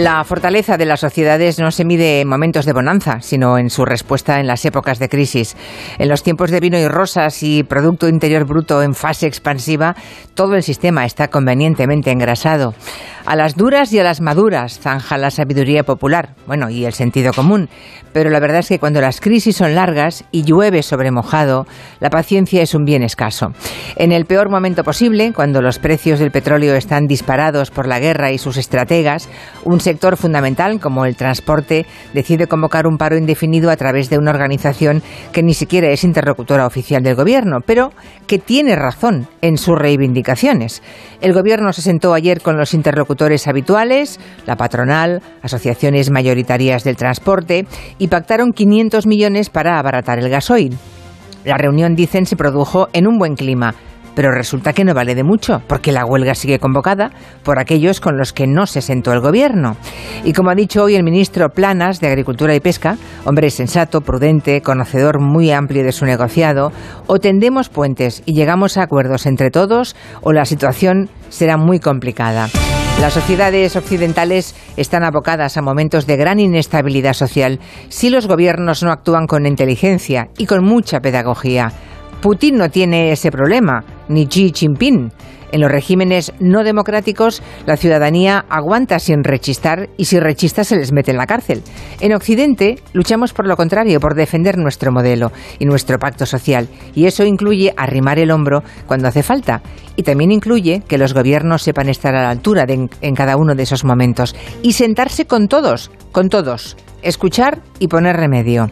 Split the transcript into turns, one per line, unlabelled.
La fortaleza de las sociedades no se mide en momentos de bonanza, sino en su respuesta en las épocas de crisis. En los tiempos de vino y rosas y Producto Interior Bruto en fase expansiva, todo el sistema está convenientemente engrasado. A las duras y a las maduras zanja la sabiduría popular, bueno, y el sentido común. Pero la verdad es que cuando las crisis son largas y llueve sobre mojado, la paciencia es un bien escaso. En el peor momento posible, cuando los precios del petróleo están disparados por la guerra y sus estrategas, un sector fundamental como el transporte decide convocar un paro indefinido a través de una organización que ni siquiera es interlocutora oficial del gobierno, pero que tiene razón en sus reivindicaciones. El gobierno se sentó ayer con los interlocutores habituales, la patronal, asociaciones mayoritarias del transporte, y pactaron 500 millones para abaratar el gasoil. La reunión, dicen, se produjo en un buen clima, pero resulta que no vale de mucho, porque la huelga sigue convocada por aquellos con los que no se sentó el gobierno. Y como ha dicho hoy el ministro Planas de Agricultura y Pesca, hombre sensato, prudente, conocedor muy amplio de su negociado, o tendemos puentes y llegamos a acuerdos entre todos, o la situación será muy complicada. Las sociedades occidentales están abocadas a momentos de gran inestabilidad social si los gobiernos no actúan con inteligencia y con mucha pedagogía. Putin no tiene ese problema, ni Xi Jinping. En los regímenes no democráticos, la ciudadanía aguanta sin rechistar y si rechista se les mete en la cárcel. En Occidente, luchamos por lo contrario, por defender nuestro modelo y nuestro pacto social. Y eso incluye arrimar el hombro cuando hace falta. Y también incluye que los gobiernos sepan estar a la altura en cada uno de esos momentos y sentarse con todos, con todos escuchar y poner remedio.